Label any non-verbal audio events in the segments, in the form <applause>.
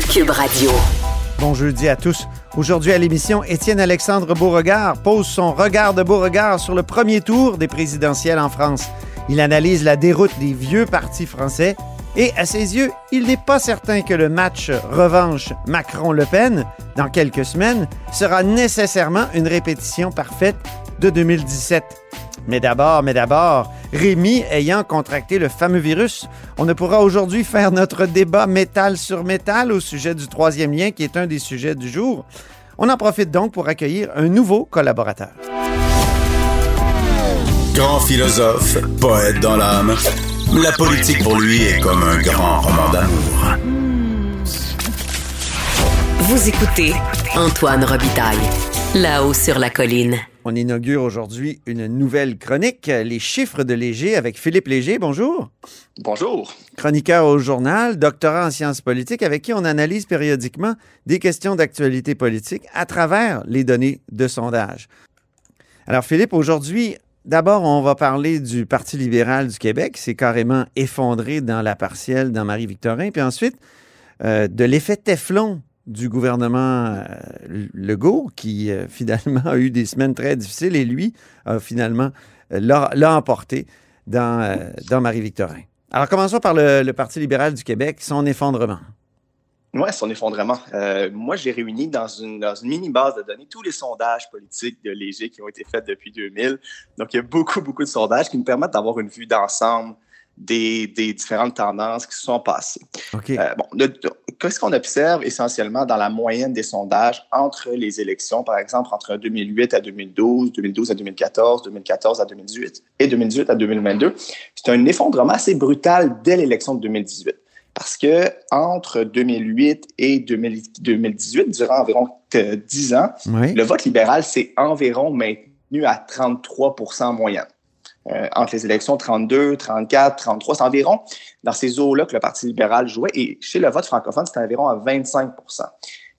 Cube Radio. Bon jeudi à tous. Aujourd'hui à l'émission, Étienne Alexandre Beauregard pose son regard de Beauregard sur le premier tour des présidentielles en France. Il analyse la déroute des vieux partis français et à ses yeux, il n'est pas certain que le match revanche Macron-Le Pen dans quelques semaines sera nécessairement une répétition parfaite de 2017. Mais d'abord, mais d'abord, Rémi ayant contracté le fameux virus, on ne pourra aujourd'hui faire notre débat métal sur métal au sujet du troisième lien qui est un des sujets du jour. On en profite donc pour accueillir un nouveau collaborateur. Grand philosophe, poète dans l'âme, la politique pour lui est comme un grand roman d'amour. Vous écoutez Antoine Robitaille. Là-haut sur la colline. On inaugure aujourd'hui une nouvelle chronique, les chiffres de Léger avec Philippe Léger. Bonjour. Bonjour. Chroniqueur au journal, doctorat en sciences politiques, avec qui on analyse périodiquement des questions d'actualité politique à travers les données de sondage. Alors Philippe, aujourd'hui, D'abord, on va parler du Parti libéral du Québec. C'est carrément effondré dans la partielle dans Marie-Victorin. Puis ensuite, euh, de l'effet Teflon du gouvernement euh, Legault, qui euh, <laughs> finalement a eu des semaines très difficiles et lui a finalement euh, l'a emporté dans, dans Marie-Victorin. Alors, commençons par le, Parti libéral du Québec, son effondrement. Oui, son effondrement. Moi, j'ai réuni dans une, dans une mini base de données tous les sondages politiques de Léger qui ont été faits depuis 2000. Donc, il y a beaucoup, beaucoup de sondages qui nous permettent d'avoir une vue d'ensemble des, des, différentes tendances qui se sont passées. Okay. Euh, bon, qu'est-ce qu'on observe essentiellement dans la moyenne des sondages entre les élections, par exemple, entre 2008 à 2012, 2012 à 2014, 2014 à 2018 et 2018 à 2022? C'est un effondrement assez brutal dès l'élection de 2018 parce que entre 2008 et 2018, durant environ 10 ans, oui. le vote libéral s'est environ maintenu à 33 en moyenne. Euh, entre les élections 32, 34, 33, c'est environ dans ces eaux-là que le Parti libéral jouait. Et chez le vote francophone, c'était environ à 25%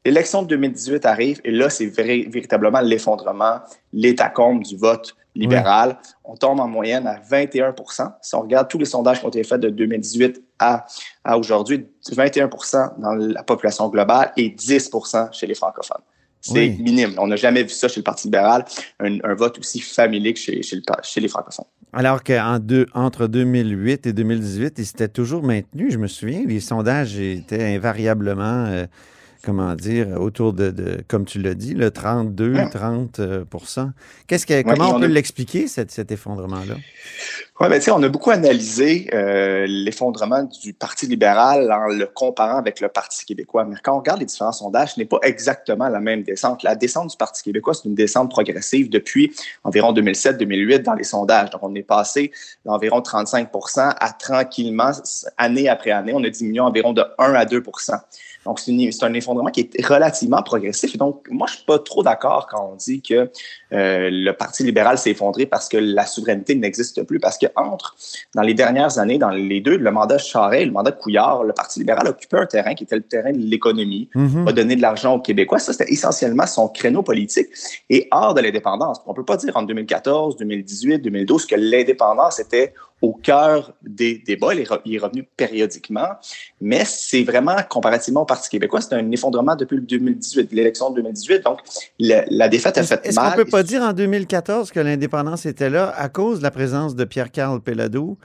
L'élection de 2018 arrive et là, c'est véritablement l'effondrement, l'étacombe du vote libéral. On tombe en moyenne à 21% Si on regarde tous les sondages qui ont été faits de 2018 à, à aujourd'hui, 21% dans la population globale et 10% chez les francophones. C'est oui. minime. On n'a jamais vu ça chez le Parti libéral, un, un vote aussi familier que chez, chez, le, chez les francophones. Alors qu'entre 2008 et 2018, il s'était toujours maintenu. Je me souviens, les sondages étaient invariablement... Euh, comment dire, autour de, de comme tu l'as dit, le 32, ouais. 30 euh, Qu'est-ce que, ouais, comment on, on peut a... l'expliquer, cet, cet effondrement-là? Oui, ben, on a beaucoup analysé euh, l'effondrement du Parti libéral en le comparant avec le Parti québécois. Mais quand on regarde les différents sondages, ce n'est pas exactement la même descente. La descente du Parti québécois, c'est une descente progressive depuis environ 2007-2008 dans les sondages. Donc, on est passé d'environ 35% à tranquillement, année après année, on a diminué environ de 1 à 2 donc, c'est un effondrement qui est relativement progressif. Et donc, moi, je suis pas trop d'accord quand on dit que euh, le Parti libéral s'est effondré parce que la souveraineté n'existe plus. Parce que entre, dans les dernières années, dans les deux, le mandat Charest et le mandat Couillard, le Parti libéral occupait un terrain qui était le terrain de l'économie, mm -hmm. a donné de l'argent aux Québécois. Ça, c'était essentiellement son créneau politique. Et hors de l'indépendance, on peut pas dire en 2014, 2018, 2012 que l'indépendance était au cœur des débats. Il est, il est revenu périodiquement, mais c'est vraiment, comparativement au Parti québécois, c'est un effondrement depuis le 2018, l'élection de 2018. Donc, la, la défaite a fait Est-ce mal. Est-ce qu'on peut pas dire en 2014 que l'indépendance était là à cause de la présence de Pierre-Carl Pelado?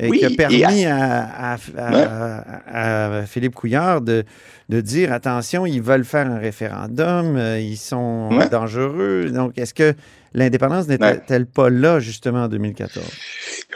Et oui, qui a permis à, à, à, ouais. à, Philippe Couillard de, de dire attention, ils veulent faire un référendum, euh, ils sont Ouais. dangereux. Donc, est-ce que l'indépendance n'était-elle pas là, justement, en 2014?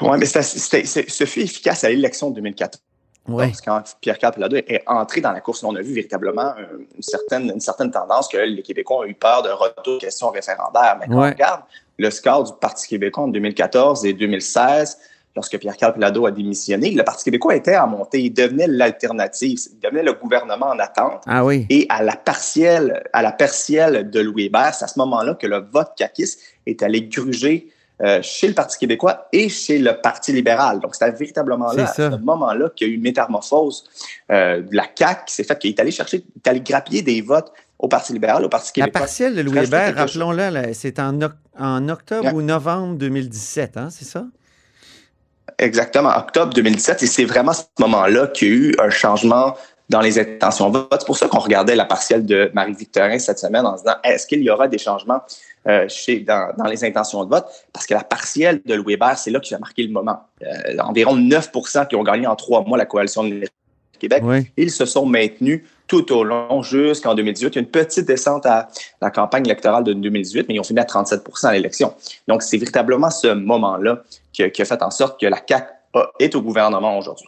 Oui, mais ce fut efficace à l'élection de 2014. Oui. Parce que quand Pierre-Carl Pelado est entré dans la course, on a vu véritablement euh, une certaine, une certaine tendance que les Québécois ont eu peur de retour de questions référendaires. Mais quand Ouais. on regarde le score du Parti québécois en 2014 et 2016, lorsque Pierre-Carl Pelado a démissionné, le Parti québécois était à monter. Il devenait l'alternative. Il devenait le gouvernement en attente. Ah oui. Et à la partielle, à la partielle de Louis Hébert, c'est à ce moment-là que le vote caquiste est allé gruger euh, chez le Parti québécois et chez le Parti libéral. Donc, c'était véritablement là, C'est à ce moment-là, qu'il y a eu une métamorphose euh, de la CAQ qui s'est faite, qu'il est allé chercher, est allé grappiller des votes au Parti libéral, au Parti La québécois. partielle de Louis Hébert, rappelons-le, c'est en, en octobre Ouais. ou novembre 2017, hein, c'est ça? Exactement, octobre 2017. Et c'est vraiment ce moment-là qu'il y a eu un changement dans les intentions de vote. C'est pour ça qu'on regardait la partielle de Marie-Victorin cette semaine en se disant est-ce qu'il y aura des changements euh, chez, dans, dans les intentions de vote? Parce que la partielle de Louis Hébert, c'est là qui a marqué le moment. Euh, environ 9% qui ont gagné en trois mois la coalition de Québec. Oui. Ils se sont maintenus tout au long jusqu'en 2018. Il y a une petite descente à la campagne électorale de 2018, mais ils ont fini à 37% à l'élection. Donc, c'est véritablement ce moment-là qui, a- qui a fait en sorte que la CAQ a- est au gouvernement aujourd'hui.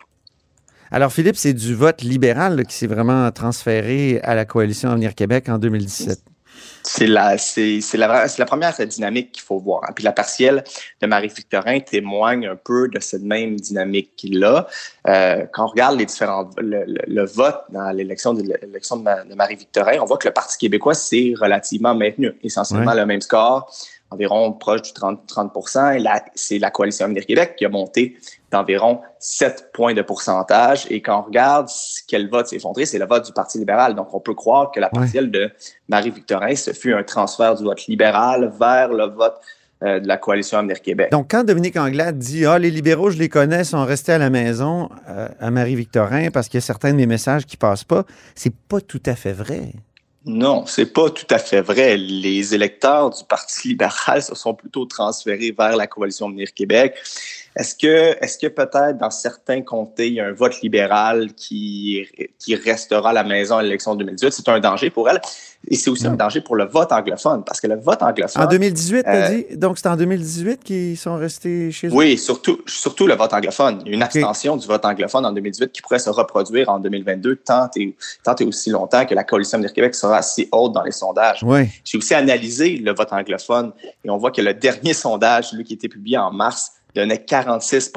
Alors, Philippe, c'est du vote libéral là, qui s'est vraiment transféré à la coalition Avenir Québec en 2017. C'est la, c'est, c'est la, la première dynamique qu'il faut voir. hein. Puis la partielle de Marie-Victorin témoigne un peu de cette même dynamique-là. Euh, quand on regarde les différents, le, le- le vote dans l'élection de, l'élection de, Ma- de Marie-Victorin, on voit que le Parti québécois s'est relativement maintenu. Essentiellement Ouais. le même score, environ proche du 30, 30 Et là, c'est la coalition Avenir Québec qui a monté d'environ 7 points de pourcentage. Et quand on regarde quel vote s'est effondré, c'est le vote du Parti libéral. Donc, on peut croire que la Ouais. partielle de Marie-Victorin, ce fut un transfert du vote libéral vers le vote euh, de la coalition Avenir Québec. Donc, quand Dominique Anglade dit Ah, les libéraux, je les connais, sont restés à la maison euh, à Marie-Victorin parce qu'il y a certains de mes messages qui passent pas, c'est pas tout à fait vrai. Non, c'est pas tout à fait vrai. Les électeurs du Parti libéral se sont plutôt transférés vers la coalition Avenir Québec. Est-ce que, est-ce que peut-être dans certains comtés, il y a un vote libéral qui, qui restera à la maison à l'élection 2018? C'est un danger pour elle. Et c'est aussi un danger pour le vote anglophone, parce que le vote anglophone. En 2018, t'as euh, dit? Donc, c'est en 2018 qu'ils sont restés chez eux? Oui, surtout, surtout le vote anglophone. Une abstention du vote anglophone en 2018 qui pourrait se reproduire en 2022 tant et, tant et aussi longtemps que la coalition Avenir Québec sera assez haute dans les sondages. Oui. J'ai aussi analysé le vote anglophone et on voit que le dernier <laughs> sondage, celui qui a été publié en mars, donnait 46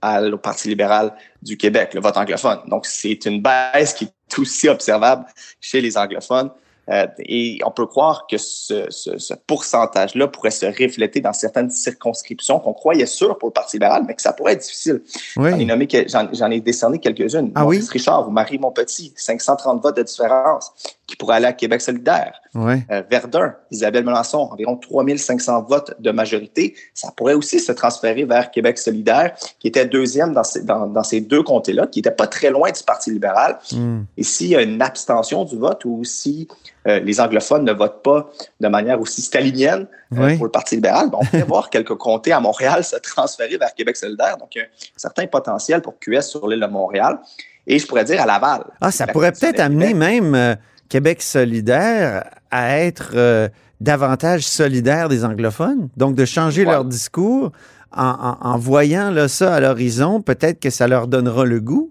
à- au Parti libéral du Québec, le vote anglophone. Donc, c'est une baisse qui est aussi observable chez les anglophones. Euh, et on peut croire que ce, ce- ce pourcentage-là pourrait se refléter dans certaines circonscriptions qu'on croyait sûres pour le Parti libéral, mais que ça pourrait être difficile. J'en ai, Oui. nommé que- j'en, j'en ai décerné quelques-unes. Ah oui? Richard ou Marie Montpetit, 530 votes de différence qui pourraient aller à Québec solidaire. Euh, Verdun, Isabelle Melançon, environ 3500 votes de majorité. Ça pourrait aussi se transférer vers Québec solidaire, qui était deuxième dans ces, dans, dans ces deux comtés-là, qui n'était pas très loin du Parti libéral. Hmm. Et s'il y a une abstention du vote ou si euh, les anglophones ne votent pas de manière aussi stalinienne euh, pour le Parti libéral, ben, on pourrait <laughs> voir quelques comtés à Montréal se transférer vers Québec solidaire. Donc, il y a un certain potentiel pour QS sur l'île de Montréal. Et je pourrais dire à Laval. Ah, ça pourrait peut-être amener même Québec solidaire à être euh, davantage solidaire des anglophones? Donc, de changer Ouais. leur discours en, en- en voyant là, ça à l'horizon, peut-être que ça leur donnera le goût?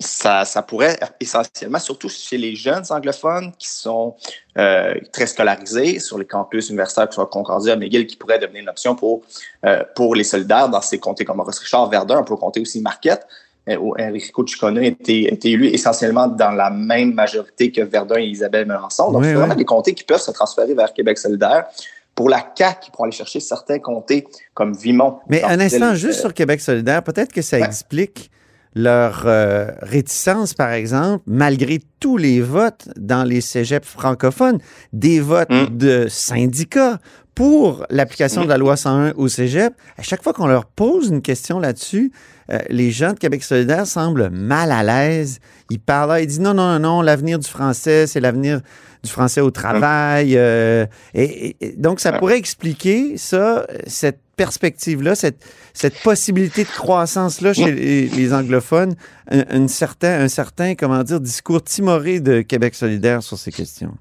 ça, ça pourrait essentiellement, surtout chez les jeunes anglophones qui sont euh, très scolarisés sur les campus universitaires, que ce soit Concordia, McGill, qui pourrait devenir une option pour, euh, pour les solidaires dans ces comtés comme Maurice Richard, Verdun, on peut compter aussi Marquette, euh, Enrico Ciccone était, était élu essentiellement dans la même majorité que Verdun et Isabelle Melançon. Donc, Oui, c'est vraiment oui. des comtés qui peuvent se transférer vers Québec solidaire. Pour la CAQ, pour aller chercher certains comtés comme Vimont. Mais un instant, Euh, juste sur Québec solidaire, peut-être que ça ouais. explique leur euh, réticence, par exemple, malgré tous les votes dans les cégeps francophones, des votes Mm. de syndicats pour l'application de la loi 101 au cégep. À chaque fois qu'on leur pose une question là-dessus, euh, les gens de Québec solidaire semblent mal à l'aise. Ils parlent, là, ils disent non, non, non, non, l'avenir du français, c'est l'avenir du français au travail. euh, et, donc, ça pourrait expliquer ça, cette perspective-là, cette, cette possibilité de croissance-là chez les, les anglophones, un, un certain, un certain, comment dire, discours timoré de Québec solidaire sur ces questions.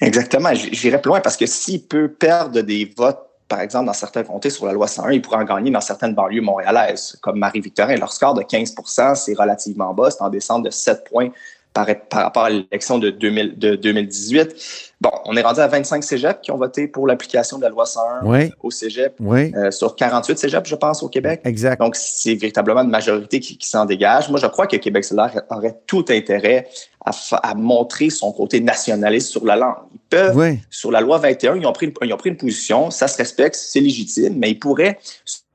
Exactement. J- J'irais plus loin parce que s'il peut perdre des votes, par exemple, dans certains comtés sur la loi 101, il pourrait en gagner dans certaines banlieues montréalaises, comme Marie-Victorin. Leur score de 15% c'est relativement bas. C'est en descente de 7 points par, par rapport à l'élection de, 2000 de 2018. Bon, on est rendu à 25 cégeps qui ont voté pour l'application de la loi 101 Oui. au cégep, Oui, euh, sur 48 cégeps, je pense, au Québec. exact. Donc, c'est véritablement une majorité qui, qui s'en dégage. Moi, je crois que Québec solidaire aurait tout intérêt à, à montrer son côté nationaliste sur la langue. Ils peuvent, Oui. sur la loi 21, ils ont pris une, ils ont pris une position, ça se respecte, c'est légitime, mais ils pourraient,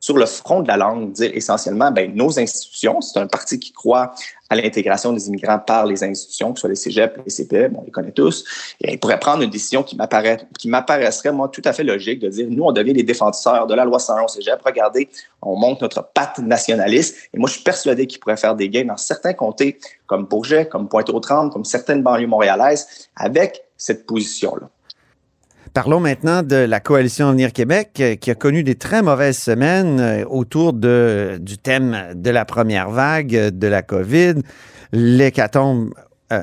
sur le front de la langue, dire essentiellement, ben, nos institutions, c'est un parti qui croit à l'intégration des immigrants par les institutions, que ce soit les cégeps, les CPE, bon, on les connaît tous, et ils pourraient prendre une décision qui m'apparaît, qui m'apparaîtrait, moi, tout à fait logique de dire, nous, on devient les défenseurs de la loi 101 au cégep, regardez, on monte notre patte nationaliste, et moi, je suis persuadé qu'ils pourraient faire des gains dans certains comtés, comme Bourget, comme Pointe-aux-Trembles, comme certaines banlieues montréalaises, avec cette position-là. Parlons maintenant de la coalition Avenir Québec euh, qui a connu des très mauvaises semaines euh, autour du thème de la première vague euh, de la COVID, l'hécatombe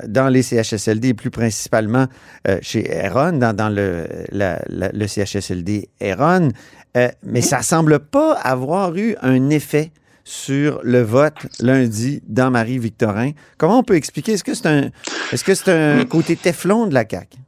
dans les CHSLD et plus principalement chez Eron, dans, le, CHSLD Eron. Euh, mais ça semble pas avoir eu un effet sur le vote lundi dans Marie-Victorin. Comment on peut expliquer? Est-ce que c'est un, est-ce que c'est un côté Teflon de la CAQ?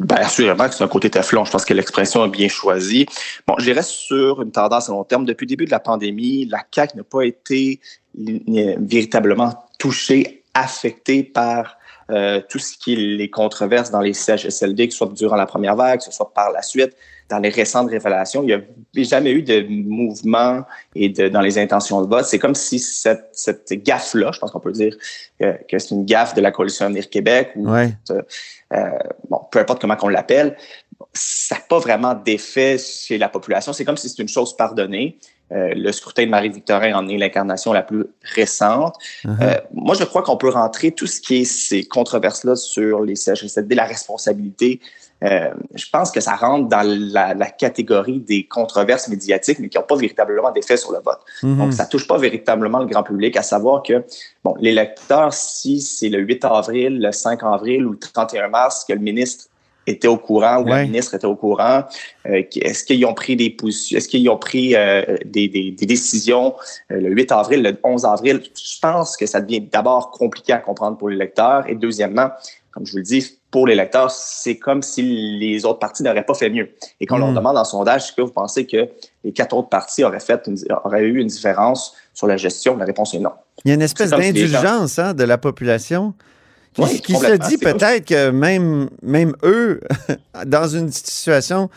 Ben, assurément que c'est un côté Teflon. Je pense que l'expression est bien choisie. Bon, je dirais sur une tendance à long terme. Depuis le début de la pandémie, la CAQ n'a pas été véritablement touchée, affectée par euh, tout ce qui est les controverses dans les CHSLD, que ce soit durant la première vague, que ce soit par la suite. Dans les récentes révélations, il n'y a jamais eu de mouvement et de, dans les intentions de vote. C'est comme si cette, cette gaffe-là, je pense qu'on peut dire que c'est une gaffe de la coalition Avenir Québec ou Ouais. euh, bon, peu importe comment qu'on l'appelle, ça n'a pas vraiment d'effet chez la population. C'est comme si c'était une chose pardonnée. Euh, le scrutin de Marie-Victorin en est l'incarnation la plus récente. Uh-huh. Euh, moi, je crois qu'on peut rentrer tout ce qui est ces controverses-là sur les CHSLD, la responsabilité. Euh, je pense que ça rentre dans la, la catégorie des controverses médiatiques, mais qui n'ont pas véritablement d'effet sur le vote. Mhm. Donc, ça touche pas véritablement le grand public, à savoir que, bon, les lecteurs, si c'est le 8 avril, le 5 avril ou le 31 mars que le ministre était au courant ou la Ouais. ministre était au courant, euh, est-ce qu'ils ont pris des positions, est-ce qu'ils ont pris euh, des, des- des décisions le 8 avril, le 11 avril? Je pense que ça devient d'abord compliqué à comprendre pour les lecteurs et deuxièmement, comme je vous le dis, pour les lecteurs, c'est comme si les autres partis n'auraient pas fait mieux. Et quand on leur Mm. demande en sondage, est-ce que vous pensez que les quatre autres partis auraient, fait une- auraient eu une différence sur la gestion? La réponse est non. Il y a une espèce gens- d'indulgence hein, de la population qui, Oui, qui se dit peut-être que même, même eux, <laughs> dans une situation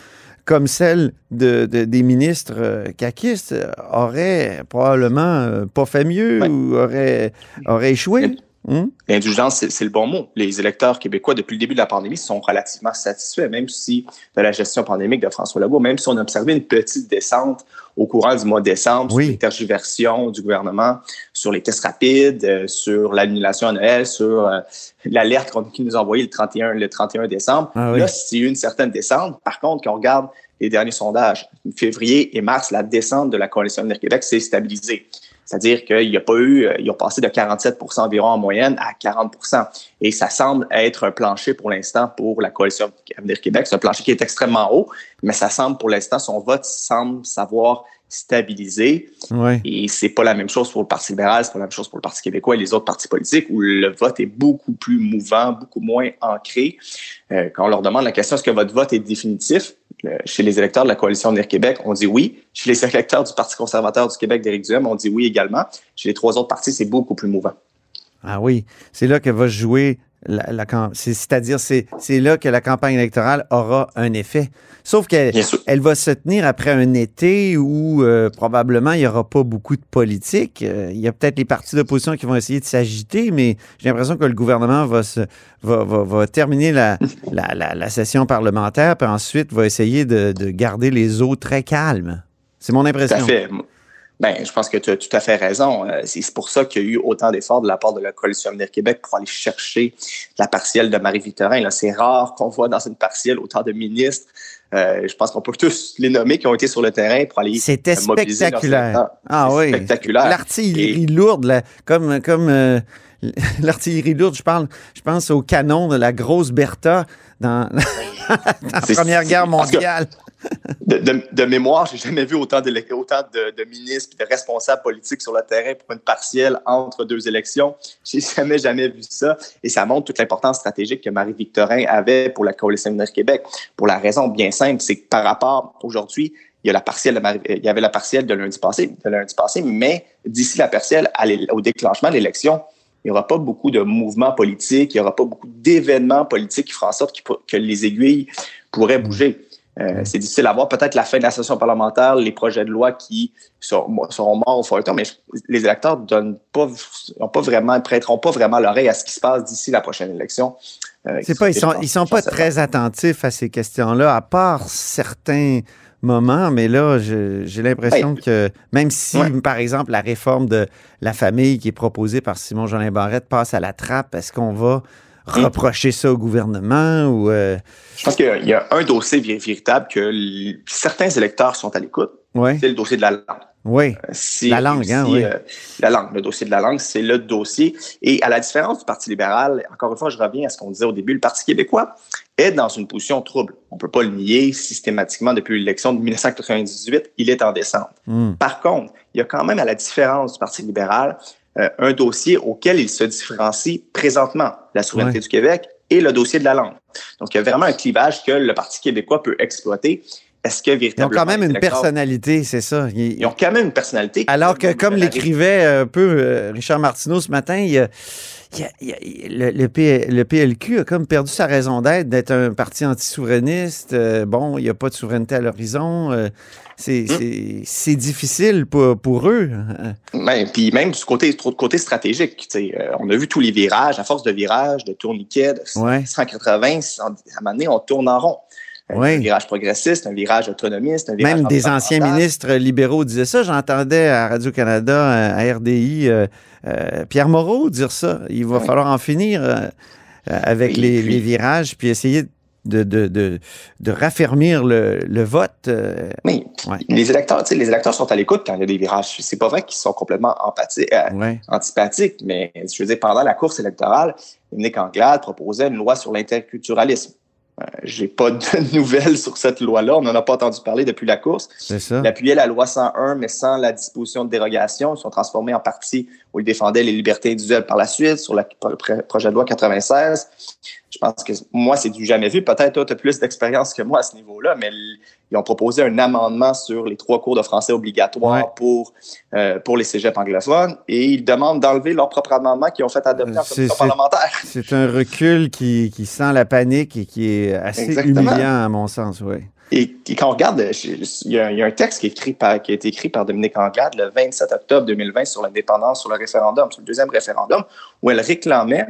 comme celle de, de- des ministres euh, caquistes, auraient probablement euh, pas fait mieux ou auraient, auraient échoué. Hum? L'indulgence, c'est le bon mot. Les électeurs québécois, depuis le début de la pandémie, sont relativement satisfaits, même si de la gestion pandémique de François Legault, même si on a observé une petite descente au courant du mois de décembre Oui. sur les tergiversions du gouvernement, sur les tests rapides, euh, sur l'annulation à Noël, sur euh, l'alerte qu'on- nous a envoyée le 31, le 31 décembre. Ah oui. Là, c'est une certaine descente. Par contre, quand on regarde les derniers sondages, février et mars, la descente de la coalition Avenir Québec s'est stabilisée. C'est-à-dire qu'il n'y a pas eu, euh, ils ont passé de 47 environ en moyenne à 40 Et ça semble être un plancher pour l'instant pour la coalition Avenir Québec. C'est un plancher qui est extrêmement haut, mais ça semble pour l'instant, son vote semble savoir stabiliser. Ouais. Et c'est pas la même chose pour le Parti libéral, c'est pas la même chose pour le Parti québécois et les autres partis politiques où le vote est beaucoup plus mouvant, beaucoup moins ancré. Euh, quand on leur demande la question est-ce que votre vote est définitif? Chez les électeurs de la coalition Avenir Québec, on dit oui. Chez les électeurs du Parti conservateur du Québec d'Éric Duhem, on dit oui également. Chez les trois autres partis, c'est beaucoup plus mouvant. Ah oui, c'est là que va jouer la, C'est-à-dire, c'est c'est là que la campagne électorale aura un effet. Sauf qu'elle elle va se tenir après un été où euh, probablement il n'y aura pas beaucoup de politique. Euh, il y a peut-être les partis d'opposition qui vont essayer de s'agiter, mais j'ai l'impression que le gouvernement va, se, va, va, va terminer la, la, la, la session parlementaire, puis ensuite va essayer de, de garder les eaux très calmes. C'est mon Tout à impression. fait. Ben, je pense que tu as tout à fait raison. Euh, C'est pour ça qu'il y a eu autant d'efforts de la part de la Coalition Avenir Québec pour aller chercher la partielle de Marie-Victorin. C'est rare qu'on voit dans une partielle autant de ministres. Euh, je pense qu'on peut tous les nommer qui ont été sur le terrain pour aller C'était euh, spectaculaire. Ah oui. Spectaculaire. L'artillerie lourde, là, comme, comme euh, <laughs> l'artillerie lourde, je parle, je pense au canon de la grosse Bertha dans, dans <laughs> la Première Guerre mondiale. De, de, de mémoire, j'ai jamais vu autant de, ministres et de responsables politiques sur le terrain pour une partielle entre deux élections. J'ai <laughs> jamais, jamais vu ça. Et ça montre toute l'importance stratégique que Marie-Victorin avait pour la Coalition Avenir Québec. Pour la raison bien simple, c'est que par rapport aujourd'hui, il y a la partielle il y avait la partielle de lundi passé, de lundi passé, mais d'ici la partielle au déclenchement de l'élection, il n'y aura pas beaucoup de mouvements politiques, il n'y aura pas beaucoup d'événements politiques qui feront en sorte que les aiguilles pourraient bouger. Euh, c'est difficile à voir. Peut-être la fin de la session parlementaire, les projets de loi qui seront, seront morts au feuilleton, mais les électeurs donnent pas, ont pas vraiment, prêteront pas vraiment l'oreille à ce qui se passe d'ici la prochaine élection. Euh, C'est pas, ils sont, ils sont pas très attentifs à ces questions-là, à part certains moments, mais là, j'ai l'impression que même si, Ouais. par exemple, la réforme de la famille qui est proposée par Simon-Jolin Barrette passe à la trappe, est-ce qu'on va. Reprocher ça au gouvernement ou... euh, Je pense qu'il y a- il y, a un dossier vé- véritable que certains électeurs sont à l'écoute. ouais, C'est le dossier de la langue. oui, Si- La langue, hein, si, oui. euh, la langue, le dossier de la langue, c'est le dossier. Et à la différence du Parti libéral, encore une fois, je reviens à ce qu'on disait au début, le Parti québécois est dans une position trouble. On peut pas le nier systématiquement depuis l'élection de 1998, il est en descente. Hmm. Par contre, il y a quand même, à la différence du Parti libéral, euh, un dossier auquel il se différencie présentement, la souveraineté Ouais. du Québec et le dossier de la langue. Donc, il y a vraiment un clivage que le Parti québécois peut exploiter. Est-ce que Ils ont quand même une personnalité, c'est ça. Ils- Ils ont quand même une personnalité. Alors que, comme l'écrivait un peu euh, Richard Martineau ce matin, il y a- il y a- il y a- le, le P- le PLQ a comme perdu sa raison d'être, d'être un parti anti-souverainiste. Euh, bon, il n'y a pas de souveraineté à l'horizon. Euh, c'est Hmm. c'est- difficile pour, pour eux. Ben, puis même du côté, trop- côté stratégique, euh, on a vu tous les virages, à force de virages, de tourniquets, de Ouais. 180, à un moment donné, on tourne en rond. Euh. Un virage progressiste, un virage autonomiste, un virage Même des anciens ministres libéraux disaient ça. J'entendais à Radio-Canada, à RDI, euh, euh, Pierre Moreau dire ça. Il va Oui. falloir en finir euh, euh, avec les, puis- les virages, puis essayer de, de, de, de raffermir le, le vote. euh, Oui. Ouais. Les électeurs, les électeurs sont à l'écoute quand il y a des virages. C'est pas vrai qu'ils sont complètement empathiques, euh, ouais. antipathiques, mais je veux dire, pendant la course électorale, Dominique Anglade proposait une loi sur l'interculturalisme. Euh, J'ai pas de <laughs> nouvelles sur cette loi-là. On n'en a pas entendu parler depuis la course. C'est ça. Il appuyait la loi 101, mais sans la disposition de dérogation. Ils sont transformés en partie où ils défendaient les libertés individuelles par la suite, sur le projet de loi 96. Je pense que moi, c'est du jamais vu. Peut-être toi, tu as plus d'expérience que moi à ce niveau-là, mais ils ont proposé un amendement sur les trois cours de français obligatoires Ouais. pour, euh, pour les cégeps anglophones et ils demandent d'enlever leur propre amendement qu'ils ont fait adopter en C'est- commission parlementaire. C'est un recul qui, qui sent la panique et qui est assez Exactement. humiliant, à mon sens, oui. Et, et quand on regarde, il y, a, il y a un texte qui, est écrit par, qui a été écrit par Dominique Anglade le 27 octobre 2020 sur l'indépendance, sur le référendum, sur le deuxième référendum, où elle réclamait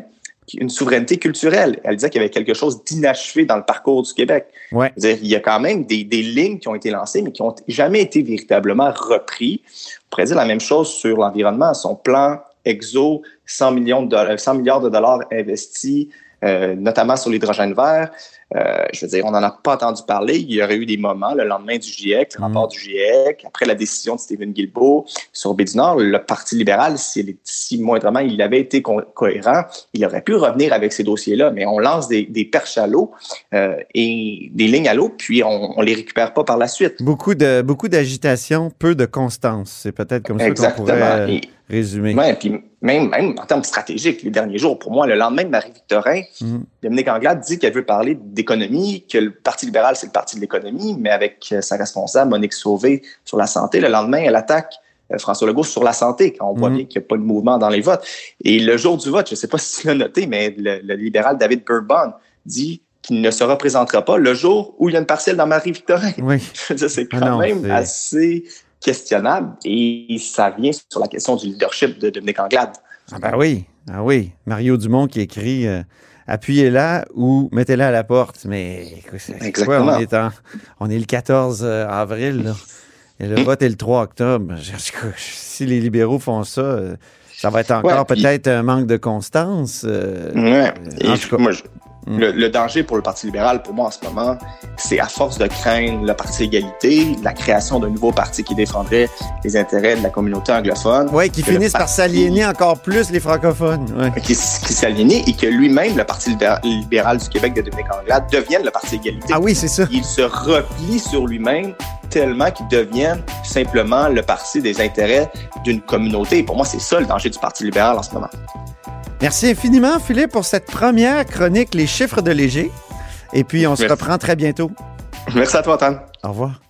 une souveraineté culturelle. Elle disait qu'il y avait quelque chose d'inachevé dans le parcours du Québec. Ouais. Il y a quand même des, des lignes qui ont été lancées, mais qui n'ont jamais été véritablement repris. On pourrait dire la même chose sur l'environnement. Son plan EXO, 100, millions de dollars, 100 milliards de dollars investis, euh, notamment sur l'hydrogène vert. Euh, je veux dire, on n'en a pas entendu parler. Il y aurait eu des moments, le lendemain du GIEC, le Mm. rapport du GIEC, après la décision de Stephen Guilbeault sur du Nord, le Parti libéral, si, si moindrement il avait été co- cohérent, il aurait pu revenir avec ces dossiers-là, mais on lance des, des perches à l'eau euh, et des lignes à l'eau, puis on, on les récupère pas par la suite. Beaucoup de beaucoup d'agitation, peu de constance. C'est peut-être comme ça qu'on pourrait euh, Et- résumer. Ouais, puis même, même en termes stratégiques, les derniers jours, pour moi, le lendemain de Marie-Victorin, Mhm. Dominique Anglade dit qu'elle veut parler d'économie, que le Parti libéral, c'est le parti de l'économie, mais avec euh, sa responsable, Monique Sauvé, sur la santé. Le lendemain, elle attaque euh, François Legault sur la santé, quand on voit Mhm. bien qu'il n'y a pas de mouvement dans les votes. Et le jour du vote, je ne sais pas <laughs> si tu l'as noté, mais le, le libéral David Bourbon dit qu'il ne se représentera pas le jour où il y a une partielle dans Marie-Victorin. Oui. <laughs> C'est Ah quand non, même assez questionnable et ça vient sur la question du leadership de Dominique Anglade. Ah ben oui, ah oui. Mario Dumont qui écrit euh, appuyez-la ou mettez-la à la porte. Mais écoute, quoi? On est, en- on est le 14 avril. là. Et le vote est le 3 octobre. Si les libéraux font ça, euh, ça va être encore Ouais, peut-être un manque de constance. euh, Ouais. Et en je- tout cas. moi, je- Mm. le, le danger pour le Parti libéral, pour moi, en ce moment, c'est à force de craindre le Parti égalité, la création d'un nouveau parti qui défendrait les intérêts de la communauté anglophone. Ouais, qui finissent par s'aliéner encore plus les francophones. Ouais. Qui, qui s'aliénait et que lui-même, le Parti libéral, libéral du Québec de Dominique Anglade, devienne le Parti égalité. Ah oui, c'est ça. Il se replie sur lui-même tellement qu'il devienne simplement le parti des intérêts d'une communauté. Pour moi, c'est ça le danger du Parti libéral en ce moment. Merci infiniment, Philippe, pour cette première chronique Les chiffres de léger. Et puis, on se reprend très bientôt. Merci à toi, Antoine. Au revoir.